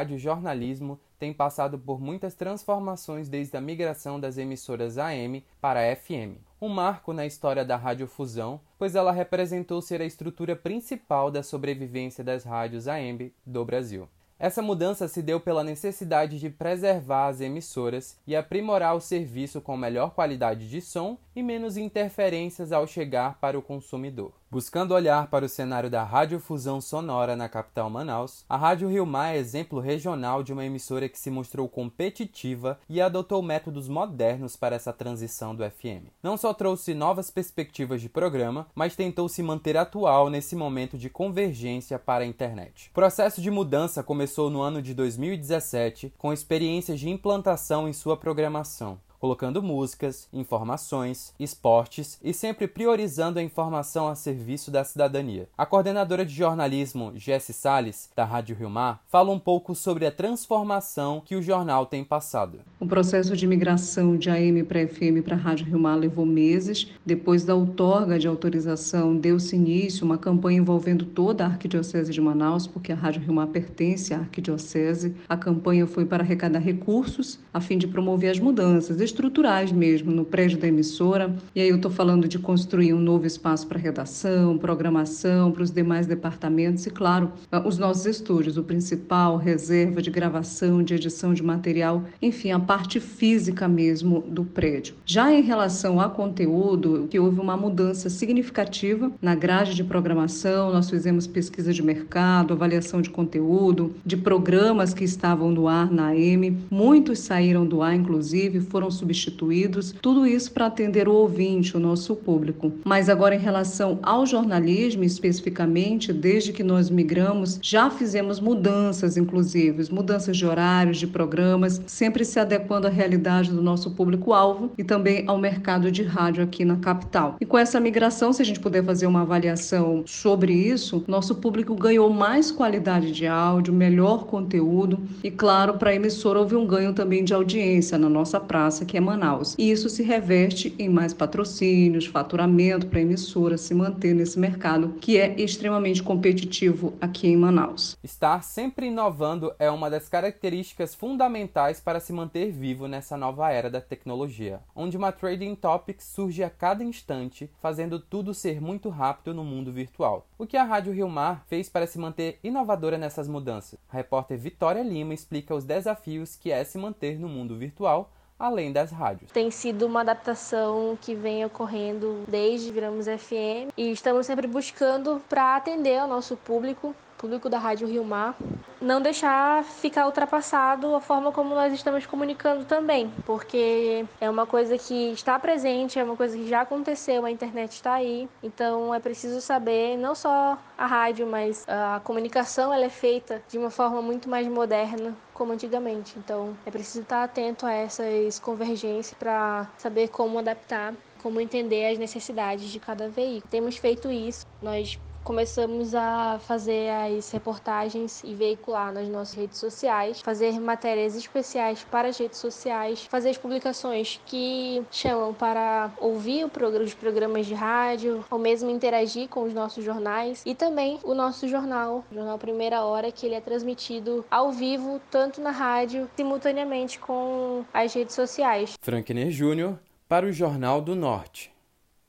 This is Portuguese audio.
rádio jornalismo tem passado por muitas transformações desde a migração das emissoras AM para FM. Um marco na história da radiofusão, pois ela representou ser a estrutura principal da sobrevivência das rádios AM do Brasil. Essa mudança se deu pela necessidade de preservar as emissoras e aprimorar o serviço com melhor qualidade de som e menos interferências ao chegar para o consumidor. Buscando olhar para o cenário da radiofusão sonora na capital Manaus, a Rádio Rio Mar é exemplo regional de uma emissora que se mostrou competitiva e adotou métodos modernos para essa transição do FM. Não só trouxe novas perspectivas de programa, mas tentou se manter atual nesse momento de convergência para a internet. O processo de mudança começou no ano de 2017, com experiências de implantação em sua programação colocando músicas, informações, esportes e sempre priorizando a informação a serviço da cidadania. A coordenadora de jornalismo, Jesse Sales, da Rádio Rio Mar, fala um pouco sobre a transformação que o jornal tem passado. O processo de migração de AM para FM para a Rádio Rio Mar levou meses. Depois da outorga de autorização, deu-se início uma campanha envolvendo toda a Arquidiocese de Manaus, porque a Rádio Rio Mar pertence à Arquidiocese. A campanha foi para arrecadar recursos a fim de promover as mudanças estruturais mesmo no prédio da emissora. E aí eu estou falando de construir um novo espaço para redação, programação, para os demais departamentos e, claro, os nossos estúdios, o principal, reserva de gravação, de edição de material, enfim, a parte física mesmo do prédio. Já em relação a conteúdo, que houve uma mudança significativa na grade de programação, nós fizemos pesquisa de mercado, avaliação de conteúdo, de programas que estavam no ar na AM, muitos saíram do ar, inclusive, foram substituídos, tudo isso para atender o ouvinte, o nosso público. Mas agora, em relação ao jornalismo, especificamente, desde que nós migramos, já fizemos mudanças, inclusive, mudanças de horários, de programas, sempre se adequando à realidade do nosso público-alvo e também ao mercado de rádio aqui na capital. E com essa migração, se a gente puder fazer uma avaliação sobre isso, nosso público ganhou mais qualidade de áudio, melhor conteúdo e, claro, para a emissora houve um ganho também de audiência na nossa praça, que é Manaus. E isso se reverte em mais patrocínios, faturamento para a emissora se manter nesse mercado que é extremamente competitivo aqui em Manaus. Estar sempre inovando é uma das características fundamentais para se manter vivo nessa nova era da tecnologia, onde uma trading topic surge a cada instante, fazendo tudo ser muito rápido no mundo virtual. O que a Rádio Rio Mar fez para se manter inovadora nessas mudanças? A repórter Vitória Lima explica os desafios que é se manter no mundo virtual além das rádios. Tem sido uma adaptação que vem ocorrendo desde Viramos FM e estamos sempre buscando para atender ao nosso público público da Rádio Rio Mar, não deixar ficar ultrapassado a forma como nós estamos comunicando também, porque é uma coisa que está presente, é uma coisa que já aconteceu, a internet está aí, então é preciso saber não só a rádio, mas a comunicação ela é feita de uma forma muito mais moderna como antigamente. Então é preciso estar atento a essas convergências para saber como adaptar, como entender as necessidades de cada veículo. Temos feito isso. Nós começamos a fazer as reportagens e veicular nas nossas redes sociais, fazer matérias especiais para as redes sociais, fazer as publicações que chamam para ouvir os programas de rádio ou mesmo interagir com os nossos jornais e também o nosso jornal, o Jornal Primeira Hora, que ele é transmitido ao vivo tanto na rádio simultaneamente com as redes sociais. Frankner Júnior para o Jornal do Norte.